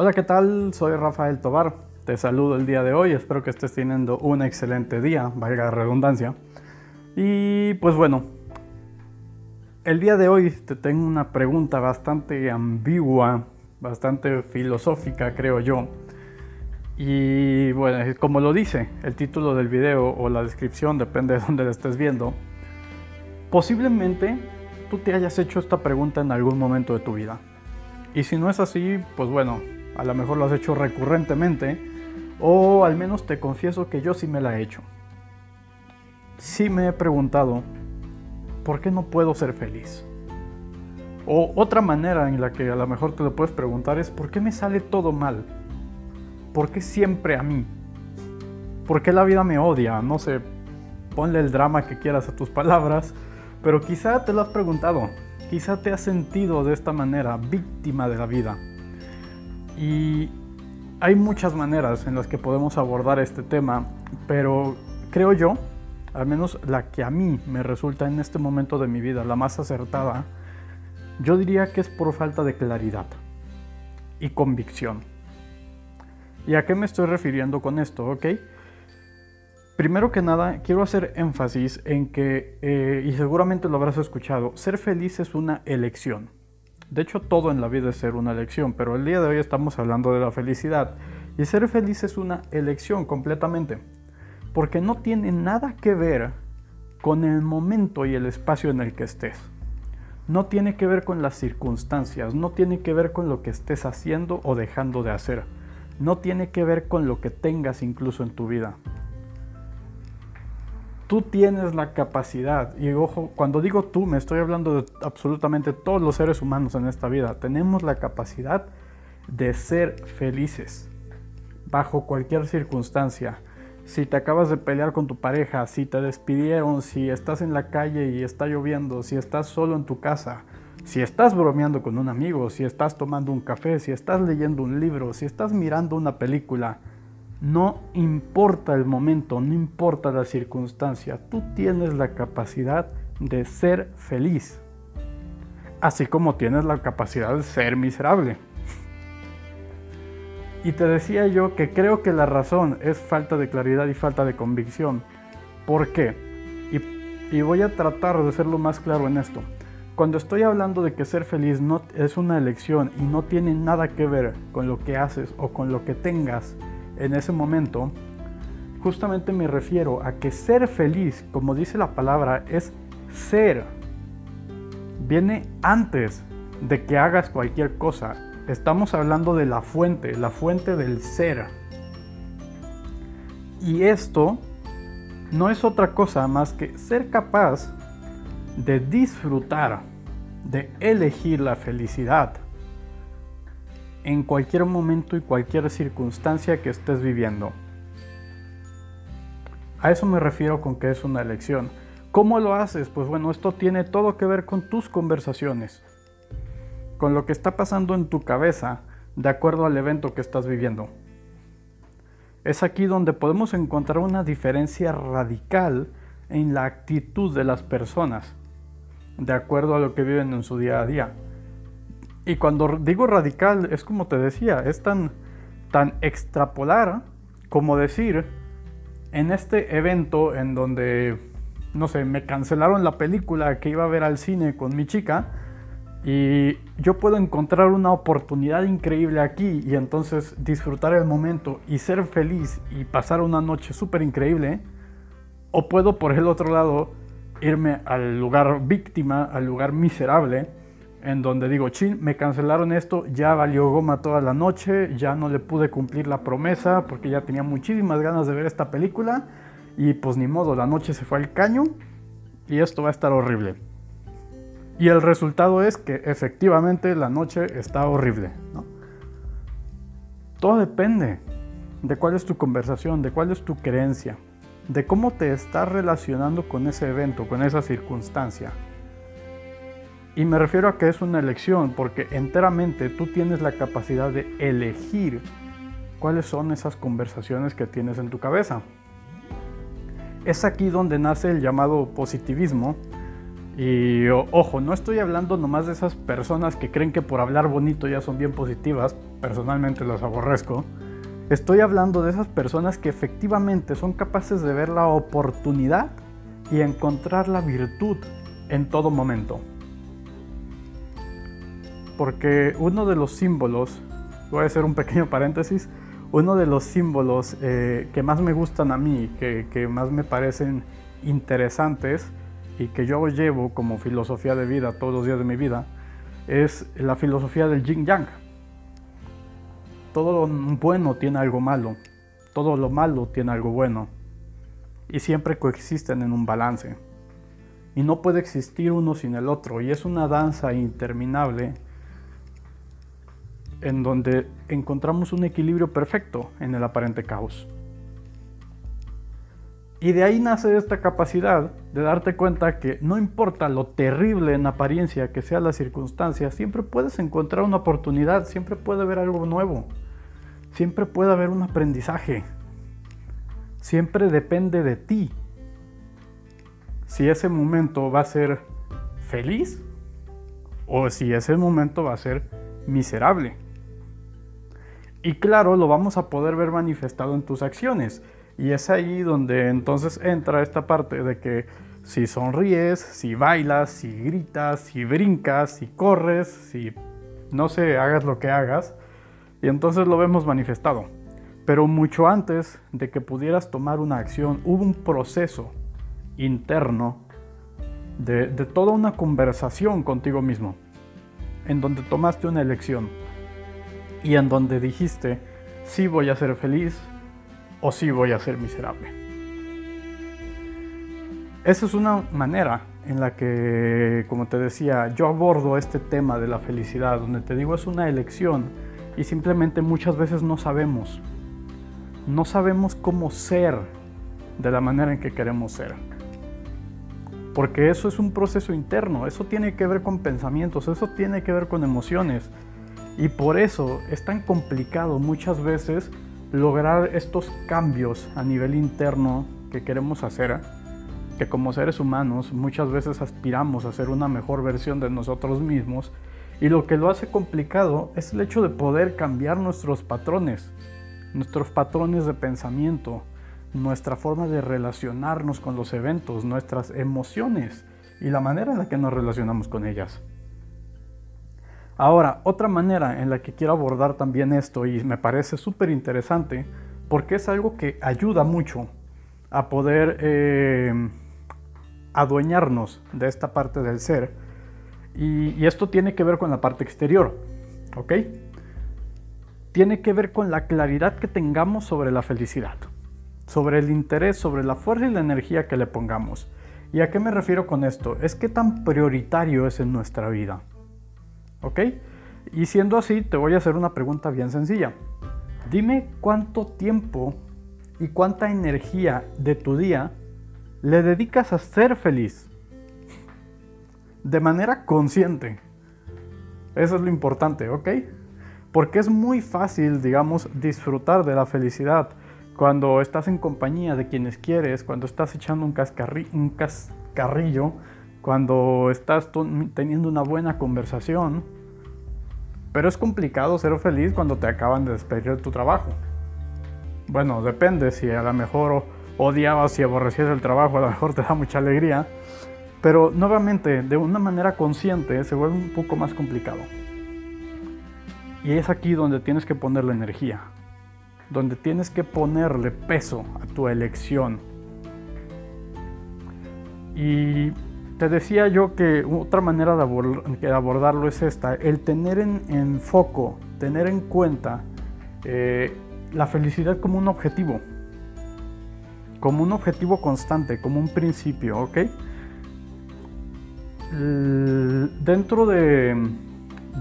Hola, ¿qué tal? Soy Rafael Tobar. Te saludo el día de hoy. Espero que estés teniendo un excelente día, valga la redundancia. Y pues bueno, el día de hoy te tengo una pregunta bastante ambigua, bastante filosófica, creo yo. Y bueno, como lo dice el título del video o la descripción, depende de dónde lo estés viendo, posiblemente tú te hayas hecho esta pregunta en algún momento de tu vida. Y si no es así, pues bueno, a lo mejor lo has hecho recurrentemente o al menos te confieso que yo sí me la he hecho. Sí me he preguntado, ¿por qué no puedo ser feliz? O otra manera en la que a lo mejor te lo puedes preguntar es, ¿por qué me sale todo mal? ¿Por qué siempre a mí? ¿Por qué la vida me odia? No sé, ponle el drama que quieras a tus palabras, pero quizá te lo has preguntado, quizá te has sentido de esta manera, víctima de la vida. Y hay muchas maneras en las que podemos abordar este tema, pero creo yo, al menos la que a mí me resulta en este momento de mi vida la más acertada, yo diría que es por falta de claridad y convicción. ¿Y a qué me estoy refiriendo con esto? ¿Ok? Primero que nada, quiero hacer énfasis en que, eh, y seguramente lo habrás escuchado, ser feliz es una elección. De hecho, todo en la vida es ser una elección, pero el día de hoy estamos hablando de la felicidad. Y ser feliz es una elección completamente, porque no tiene nada que ver con el momento y el espacio en el que estés. No tiene que ver con las circunstancias, no tiene que ver con lo que estés haciendo o dejando de hacer. No tiene que ver con lo que tengas incluso en tu vida. Tú tienes la capacidad, y ojo, cuando digo tú, me estoy hablando de absolutamente todos los seres humanos en esta vida. Tenemos la capacidad de ser felices bajo cualquier circunstancia. Si te acabas de pelear con tu pareja, si te despidieron, si estás en la calle y está lloviendo, si estás solo en tu casa, si estás bromeando con un amigo, si estás tomando un café, si estás leyendo un libro, si estás mirando una película, no importa el momento, no importa la circunstancia, tú tienes la capacidad de ser feliz, así como tienes la capacidad de ser miserable. Y te decía yo que creo que la razón es falta de claridad y falta de convicción. ¿Por qué? Y, voy a tratar de ser lo más claro en esto. Cuando estoy hablando de que ser feliz no es una elección y no tiene nada que ver con lo que haces o con lo que tengas, en ese momento, justamente me refiero a que ser feliz, como dice la palabra, es ser. Viene antes de que hagas cualquier cosa. Estamos hablando de la fuente, la fuente del ser. Y esto no es otra cosa más que ser capaz de disfrutar, de elegir la felicidad en cualquier momento y cualquier circunstancia que estés viviendo. A eso me refiero con que es una elección. ¿Cómo lo haces? Pues bueno, esto tiene todo que ver con tus conversaciones, con lo que está pasando en tu cabeza de acuerdo al evento que estás viviendo. Es aquí donde podemos encontrar una diferencia radical en la actitud de las personas, de acuerdo a lo que viven en su día a día. Y cuando digo radical, es como te decía, es tan, tan extrapolar como decir, en este evento en donde, no sé, me cancelaron la película que iba a ver al cine con mi chica, y yo puedo encontrar una oportunidad increíble aquí y entonces disfrutar el momento y ser feliz y pasar una noche súper increíble. O puedo por el otro lado irme al lugar víctima, al lugar miserable en donde digo, chin, me cancelaron esto, ya valió goma toda la noche, ya no le pude cumplir la promesa porque ya tenía muchísimas ganas de ver esta película y pues ni modo, la noche se fue al caño y esto va a estar horrible. Y el resultado es que efectivamente la noche está horrible. Todo depende de cuál es tu conversación, de cuál es tu creencia, de cómo te estás relacionando con ese evento, con esa circunstancia. Y me refiero a que es una elección, porque enteramente tú tienes la capacidad de elegir cuáles son esas conversaciones que tienes en tu cabeza. Es aquí donde nace el llamado positivismo Y ojo, no estoy hablando nomás de esas personas que creen que por hablar bonito ya son bien positivas, personalmente las aborrezco. Estoy hablando de esas personas que efectivamente son capaces de ver la oportunidad y encontrar la virtud en todo momento. Porque uno de los símbolos, voy a hacer un pequeño paréntesis, uno de los símbolos eh, que más me gustan a mí, que, que más me parecen interesantes, y que yo llevo como filosofía de vida todos los días de mi vida es la filosofía del yin yang. Todo lo bueno tiene algo malo, todo lo malo tiene algo bueno y siempre coexisten en un balance. Y no puede existir uno sin el otro y es una danza interminable en donde encontramos un equilibrio perfecto en el aparente caos. Y de ahí nace esta capacidad de darte cuenta que no importa lo terrible en apariencia que sea la circunstancia, siempre puedes encontrar una oportunidad, siempre puede haber algo nuevo, siempre puede haber un aprendizaje, siempre depende de ti. Si ese momento va a ser feliz o si ese momento va a ser miserable. Y claro, lo vamos a poder ver manifestado en tus acciones. Y es ahí donde entonces entra esta parte de que si sonríes, si bailas, si gritas, si brincas, si corres, si no sé, hagas lo que hagas, y entonces lo vemos manifestado. Pero mucho antes de que pudieras tomar una acción, hubo un proceso interno de, de toda una conversación contigo mismo, en donde tomaste una elección y en donde dijiste, sí voy a ser feliz, o si voy a ser miserable. Esa es una manera en la que, como te decía, yo abordo este tema de la felicidad, donde te digo es una elección y simplemente muchas veces no sabemos. No sabemos cómo ser de la manera en que queremos ser. Porque eso es un proceso interno, eso tiene que ver con pensamientos, eso tiene que ver con emociones. Y por eso es tan complicado muchas veces lograr estos cambios a nivel interno que queremos hacer, que como seres humanos muchas veces aspiramos a ser una mejor versión de nosotros mismos, y lo que lo hace complicado es el hecho de poder cambiar nuestros patrones, nuestros patrones de pensamiento, nuestra forma de relacionarnos con los eventos, nuestras emociones y la manera en la que nos relacionamos con ellas. Ahora, otra manera en la que quiero abordar también esto y me parece súper interesante porque es algo que ayuda mucho a poder eh, adueñarnos de esta parte del ser y, y esto tiene que ver con la parte exterior, ¿ok? Tiene que ver con la claridad que tengamos sobre la felicidad, sobre el interés, sobre la fuerza y la energía que le pongamos. ¿Y a qué me refiero con esto? Es que tan prioritario es en nuestra vida. ¿Ok? Y siendo así, te voy a hacer una pregunta bien sencilla. Dime cuánto tiempo y cuánta energía de tu día le dedicas a ser feliz. De manera consciente. Eso es lo importante, ¿ok? Porque es muy fácil, digamos, disfrutar de la felicidad cuando estás en compañía de quienes quieres, cuando estás echando un, un cascarrillo cuando estás teniendo una buena conversación. Pero es complicado ser feliz cuando te acaban de despedir de tu trabajo. Bueno, depende, si a lo mejor odiabas y aborrecías el trabajo, a lo mejor te da mucha alegría. Pero nuevamente, de una manera consciente, se vuelve un poco más complicado. Y es aquí donde tienes que ponerle energía, donde tienes que ponerle peso a tu elección. Y te decía yo que otra manera de, abordarlo es esta, el tener en, foco, tener en cuenta eh, la felicidad como un objetivo, como un objetivo constante, como un principio, ¿ok? dentro de,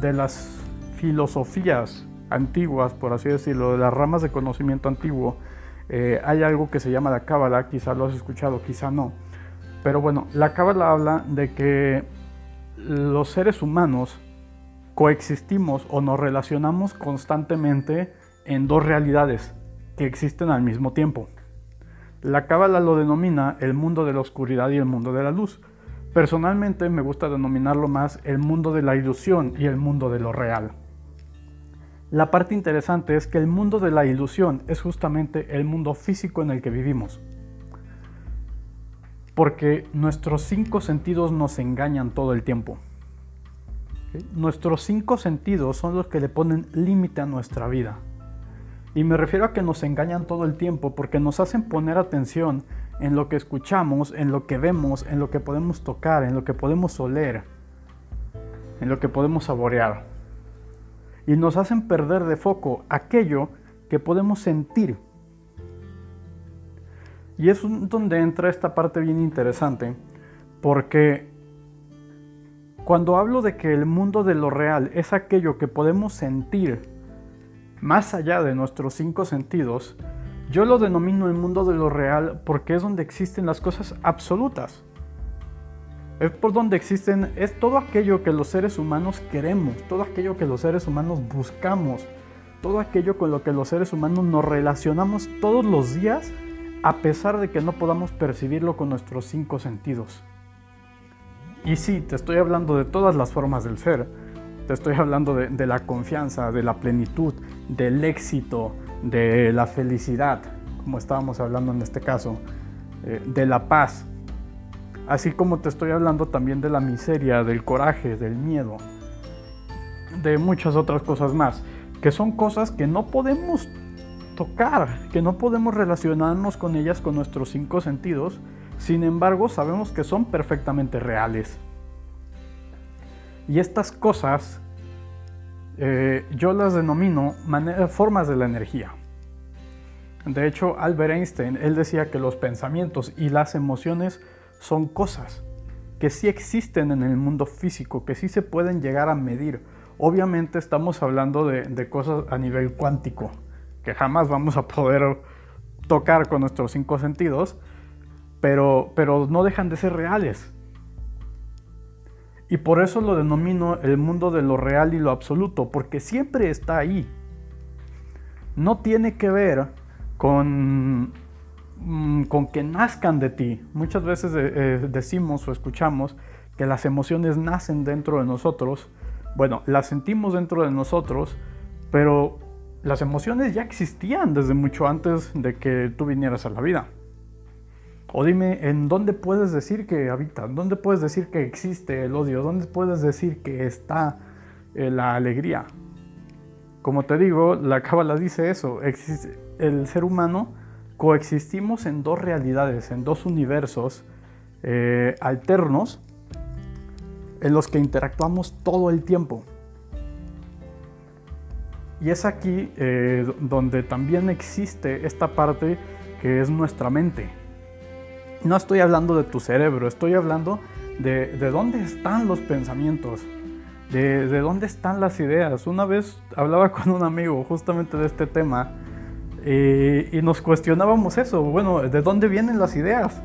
las filosofías antiguas, por así decirlo, de las ramas de conocimiento antiguo, eh, hay algo que se llama la cábala, quizá lo has escuchado, quizá no pero bueno, la cábala habla de que los seres humanos coexistimos o nos relacionamos constantemente en dos realidades que existen al mismo tiempo. La cábala lo denomina el mundo de la oscuridad y el mundo de la luz. Personalmente me gusta denominarlo más el mundo de la ilusión y el mundo de lo real. La parte interesante es que el mundo de la ilusión es justamente el mundo físico en el que vivimos. Porque nuestros cinco sentidos nos engañan todo el tiempo. Nuestros cinco sentidos son los que le ponen límite a nuestra vida. Y me refiero a que nos engañan todo el tiempo porque nos hacen poner atención en lo que escuchamos, en lo que vemos, en lo que podemos tocar, en lo que podemos oler, en lo que podemos saborear. Y nos hacen perder de foco aquello que podemos sentir. Y es donde entra esta parte bien interesante, porque cuando hablo de que el mundo de lo real es aquello que podemos sentir más allá de nuestros cinco sentidos, yo lo denomino el mundo de lo real porque es donde existen las cosas absolutas. Es por donde existen, es todo aquello que los seres humanos queremos, todo aquello que los seres humanos buscamos, todo aquello con lo que los seres humanos nos relacionamos todos los días, a pesar de que no podamos percibirlo con nuestros cinco sentidos. Y sí, te estoy hablando de todas las formas del ser. Te estoy hablando de, la confianza, de la plenitud, del éxito, de la felicidad, como estábamos hablando en este caso, eh, de la paz, así como te estoy hablando también de la miseria, del coraje, del miedo, de muchas otras cosas más, que son cosas que no podemos tocar, que no podemos relacionarnos con ellas con nuestros cinco sentidos, sin embargo sabemos que son perfectamente reales. Y estas cosas eh, yo las denomino formas de la energía. De hecho, Albert Einstein, él decía que los pensamientos y las emociones son cosas que sí existen en el mundo físico, que sí se pueden llegar a medir. Obviamente estamos hablando de, cosas a nivel cuántico, que jamás vamos a poder tocar con nuestros cinco sentidos, pero, pero no dejan de ser reales. Y por eso lo denomino el mundo de lo real y lo absoluto, porque siempre está ahí. No tiene que ver con, mm, con que nazcan de ti. Muchas veces eh, eh, decimos o escuchamos que las emociones nacen dentro de nosotros. Bueno, las sentimos dentro de nosotros, pero las emociones ya existían desde mucho antes de que tú vinieras a la vida. O dime, ¿en dónde puedes decir que habita? ¿Dónde puedes decir que existe el odio? ¿Dónde puedes decir que está eh, la alegría? Como te digo, la cábala dice eso. el ser humano coexistimos en dos realidades, en dos universos eh, alternos en los que interactuamos todo el tiempo. Y es aquí eh, donde también existe esta parte que es nuestra mente no estoy hablando de tu cerebro, estoy hablando de, dónde están los pensamientos, de, dónde están las ideas. Una vez hablaba con un amigo justamente de este tema eh, y nos cuestionábamos eso, bueno, ¿de dónde vienen las ideas?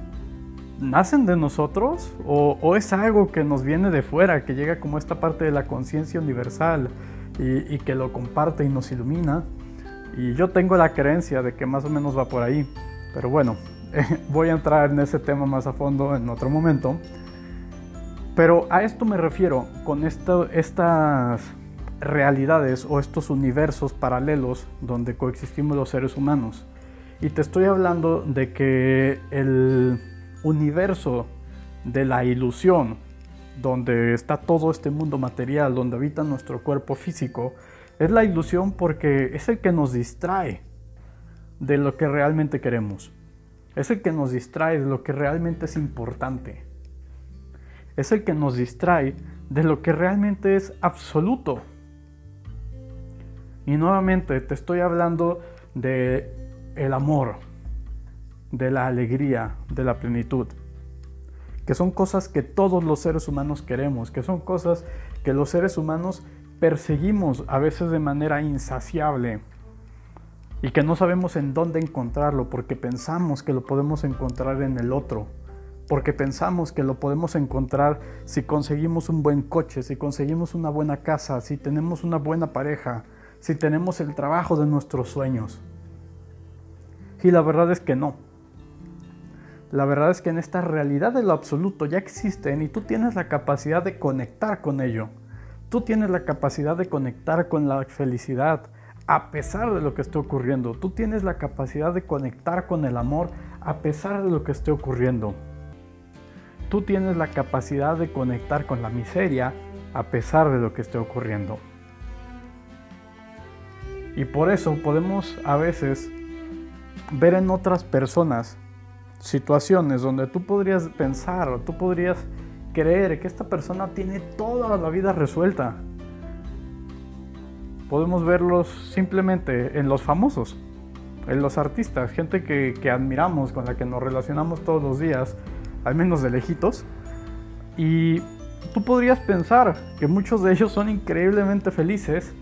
¿Nacen de nosotros o, es algo que nos viene de fuera, que llega como esta parte de la conciencia universal y, que lo comparte y nos ilumina? Y yo tengo la creencia de que más o menos va por ahí. Pero bueno, voy a entrar en ese tema más a fondo en otro momento. Pero a esto me refiero con estas realidades o estos universos paralelos donde coexistimos los seres humanos. Y te estoy hablando de que el universo de la ilusión, donde está todo este mundo material, donde habita nuestro cuerpo físico, es la ilusión porque es el que nos distrae de lo que realmente queremos. Es el que nos distrae de lo que realmente es importante. Es el que nos distrae de lo que realmente es absoluto. Y nuevamente te estoy hablando de el amor, de la alegría, de la plenitud. Que son cosas que todos los seres humanos queremos, que son cosas que los seres humanos perseguimos a veces de manera insaciable y que no sabemos en dónde encontrarlo porque pensamos que lo podemos encontrar en el otro, porque pensamos que lo podemos encontrar si conseguimos un buen coche, si conseguimos una buena casa, si tenemos una buena pareja, si tenemos el trabajo de nuestros sueños. Y la verdad es que no. La verdad es que en esta realidad de lo absoluto ya existen y tú tienes la capacidad de conectar con ello. Tú tienes la capacidad de conectar con la felicidad a pesar de lo que esté ocurriendo. Tú tienes la capacidad de conectar con el amor a pesar de lo que esté ocurriendo. Tú tienes la capacidad de conectar con la miseria a pesar de lo que esté ocurriendo. Y por eso podemos a veces ver en otras personas situaciones donde tú podrías pensar o tú podrías creer que esta persona tiene toda la vida resuelta. Podemos verlos simplemente en los famosos, en los artistas, gente que, que admiramos, con la que nos relacionamos todos los días, al menos de lejitos. Y tú podrías pensar que muchos de ellos son increíblemente felices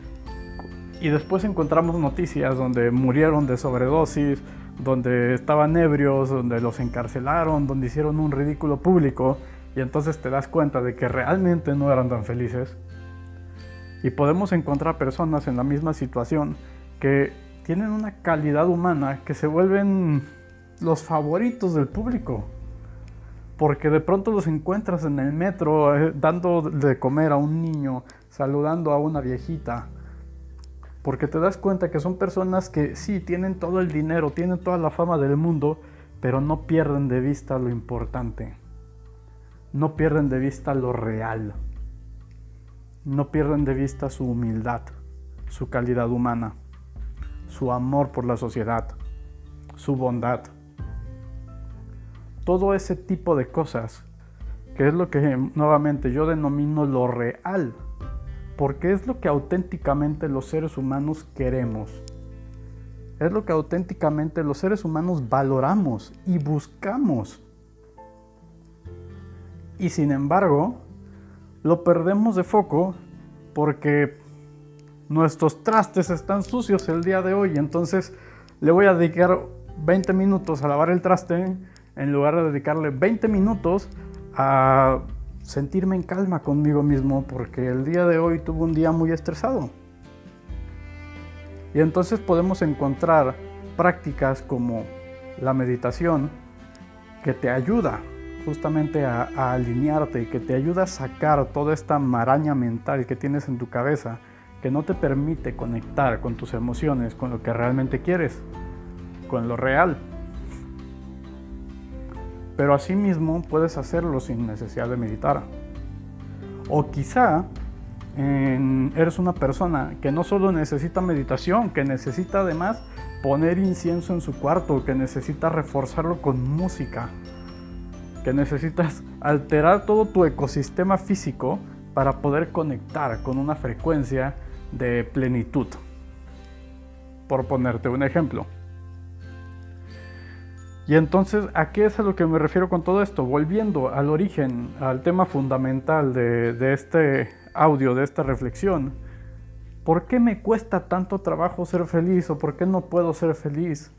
y después encontramos noticias donde murieron de sobredosis, donde estaban ebrios, donde los encarcelaron, donde hicieron un ridículo público y entonces te das cuenta de que realmente no eran tan felices. Y podemos encontrar personas en la misma situación que tienen una calidad humana que se vuelven los favoritos del público. Porque de pronto los encuentras en el metro eh, dando de comer a un niño, saludando a una viejita, porque te das cuenta que son personas que sí tienen todo el dinero, tienen toda la fama del mundo, pero no pierden de vista lo importante. No pierden de vista lo real. No pierden de vista su humildad, su calidad humana, su amor por la sociedad, su bondad. Todo ese tipo de cosas, que es lo que nuevamente yo denomino lo real porque es lo que auténticamente los seres humanos queremos. Es lo que auténticamente los seres humanos valoramos y buscamos. Y sin embargo, lo perdemos de foco porque nuestros trastes están sucios el día de hoy. Entonces le voy a dedicar 20 minutos a lavar el traste en lugar de dedicarle 20 minutos a sentirme en calma conmigo mismo porque el día de hoy tuve un día muy estresado. Y entonces podemos encontrar prácticas como la meditación que te ayuda justamente a, a, alinearte, que te ayuda a sacar toda esta maraña mental que tienes en tu cabeza, que no te permite conectar con tus emociones, con lo que realmente quieres, con lo real pero asimismo puedes hacerlo sin necesidad de meditar. O quizá eres una persona que no solo necesita meditación, que necesita además poner incienso en su cuarto, que necesita reforzarlo con música, que necesitas alterar todo tu ecosistema físico para poder conectar con una frecuencia de plenitud. Por ponerte un ejemplo. Y entonces, ¿a qué es a lo que me refiero con todo esto? Volviendo al origen, al tema fundamental de, este audio, de esta reflexión. ¿Por qué me cuesta tanto trabajo ser feliz o por qué no puedo ser feliz?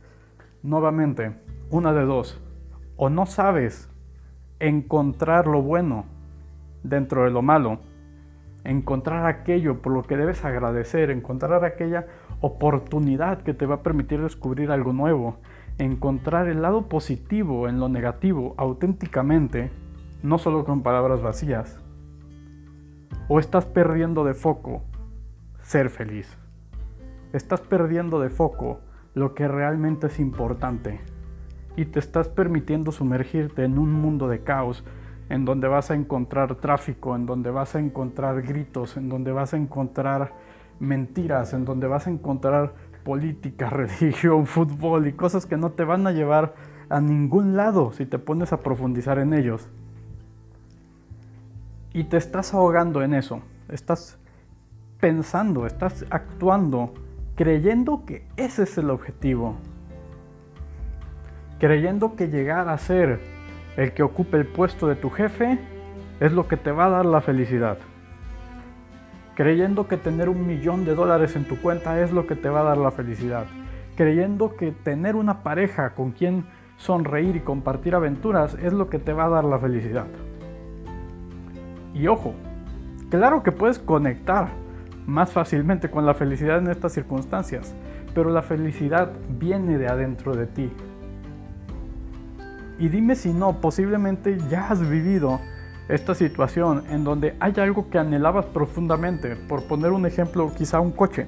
Nuevamente, una de dos. O no sabes encontrar lo bueno dentro de lo malo, encontrar aquello por lo que debes agradecer, encontrar aquella oportunidad que te va a permitir descubrir algo nuevo, encontrar el lado positivo en lo negativo auténticamente, no solo con palabras vacías. O estás perdiendo de foco ser feliz. Estás perdiendo de foco lo que realmente es importante. Y te estás permitiendo sumergirte en un mundo de caos, en donde vas a encontrar tráfico, en donde vas a encontrar gritos, en donde vas a encontrar mentiras, en donde vas a encontrar política, religión, fútbol y cosas que no te van a llevar a ningún lado si te pones a profundizar en ellos. Y te estás ahogando en eso. Estás pensando, estás actuando, creyendo que ese es el objetivo. Creyendo que llegar a ser el que ocupe el puesto de tu jefe es lo que te va a dar la felicidad creyendo que tener un millón de dólares en tu cuenta es lo que te va a dar la felicidad, creyendo que tener una pareja con quien sonreír y compartir aventuras es lo que te va a dar la felicidad. Y ojo, claro que puedes conectar más fácilmente con la felicidad en estas circunstancias, pero la felicidad viene de adentro de ti. y dime si no, posiblemente ya has vivido esta situación en donde hay algo que anhelabas profundamente. Por poner un ejemplo, quizá un coche.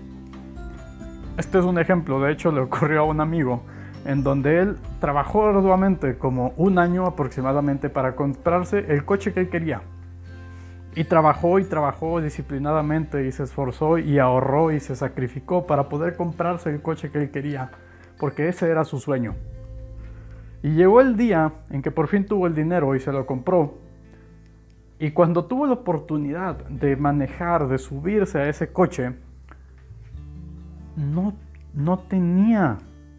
Este es un ejemplo, de hecho le ocurrió a un amigo, en donde él trabajó arduamente como un año aproximadamente para comprarse el coche que él quería. Y trabajó y trabajó disciplinadamente y se esforzó y ahorró y se sacrificó para poder comprarse el coche que él quería, porque ese era su sueño. Y llegó el día en que por fin tuvo el dinero y se lo compró. Y cuando tuvo la oportunidad de manejar, de subirse a ese coche, no, no tenía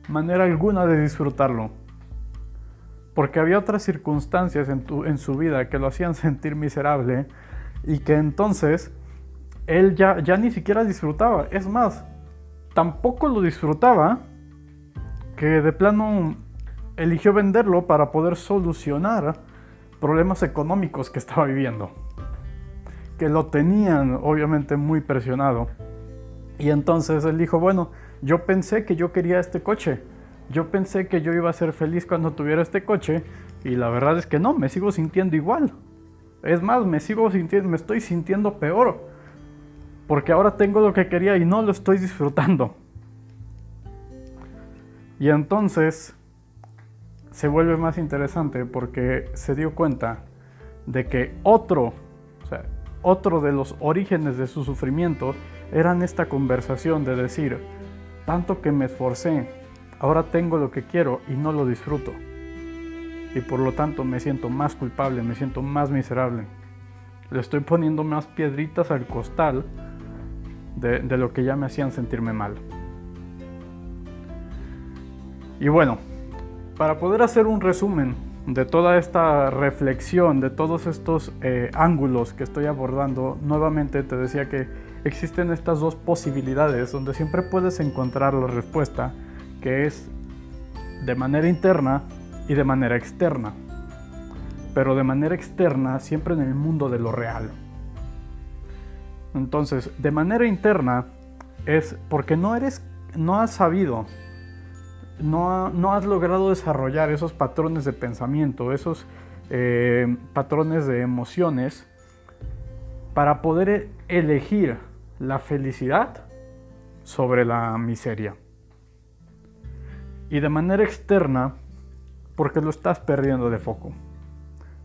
manera alguna de disfrutarlo. Porque había otras circunstancias en, en su vida que lo hacían sentir miserable y que entonces él ya, ya ni siquiera disfrutaba. Es más, tampoco lo disfrutaba que de plano eligió venderlo para poder solucionar problemas económicos que estaba viviendo. Que lo tenían obviamente muy presionado. Y entonces él dijo, bueno, yo pensé que yo quería este coche. Yo pensé que yo iba a ser feliz cuando tuviera este coche. Y la verdad es que no, me sigo sintiendo igual. Es más, me sigo sintiendo, me estoy sintiendo peor. Porque ahora tengo lo que quería y no lo estoy disfrutando. Y entonces se vuelve más interesante porque se dio cuenta de que otro, o sea, otro de los orígenes de su sufrimiento eran esta conversación de decir, tanto que me esforcé, ahora tengo lo que quiero y no lo disfruto y por lo tanto me siento más culpable, me siento más miserable. Le estoy poniendo más piedritas al costal de, lo que ya me hacían sentirme mal. Y bueno, para poder hacer un resumen de toda esta reflexión, de todos estos eh, ángulos que estoy abordando, nuevamente te decía que existen estas dos posibilidades donde siempre puedes encontrar la respuesta, que es de manera interna y de manera externa, pero de manera externa siempre en el mundo de lo real. Entonces, de manera interna es porque no eres, no has sabido, no, no has logrado desarrollar esos patrones de pensamiento, esos eh, patrones de emociones para poder elegir la felicidad sobre la miseria. Y de manera externa, porque lo estás perdiendo de foco,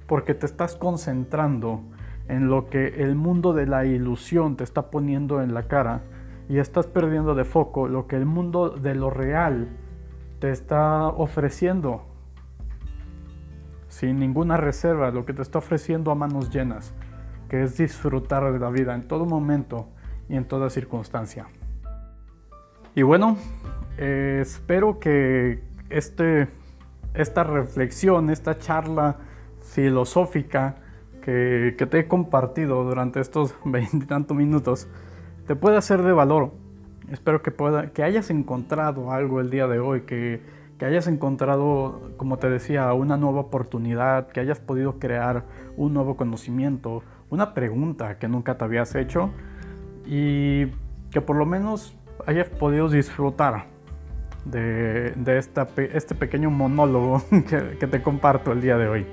porque te estás concentrando en lo que el mundo de la ilusión te está poniendo en la cara y estás perdiendo de foco lo que el mundo de lo real te está ofreciendo sin ninguna reserva, lo que te está ofreciendo a manos llenas, que es disfrutar de la vida en todo momento y en toda circunstancia. Y bueno, eh, espero que este esta reflexión, esta charla filosófica que, te he compartido durante estos veintitantos minutos, te pueda ser de valor. Espero que, pueda, que hayas encontrado algo el día de hoy, que, que hayas encontrado, como te decía, una nueva oportunidad, que hayas podido crear un nuevo conocimiento, una pregunta que nunca te habías hecho y que por lo menos hayas podido disfrutar de, este pequeño monólogo que, te comparto el día de hoy.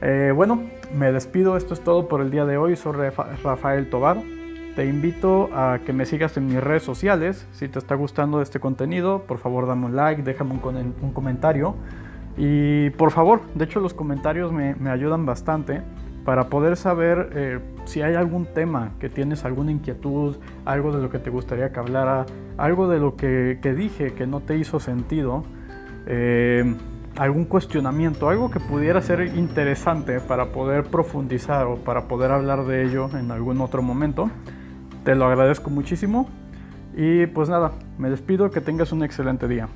Eh, bueno, me despido, esto es todo por el día de hoy, soy Rafael Tobar. Te invito a que me sigas en mis redes sociales. Si te está gustando este contenido, por favor dame un like, déjame un, comentario. Y por favor, de hecho los comentarios me, me ayudan bastante para poder saber eh, si hay algún tema que tienes alguna inquietud, algo de lo que te gustaría que hablara, algo de lo que, dije que no te hizo sentido, eh, algún cuestionamiento, algo que pudiera ser interesante para poder profundizar o para poder hablar de ello en algún otro momento. Te lo agradezco muchísimo y pues nada, me despido, que tengas un excelente día.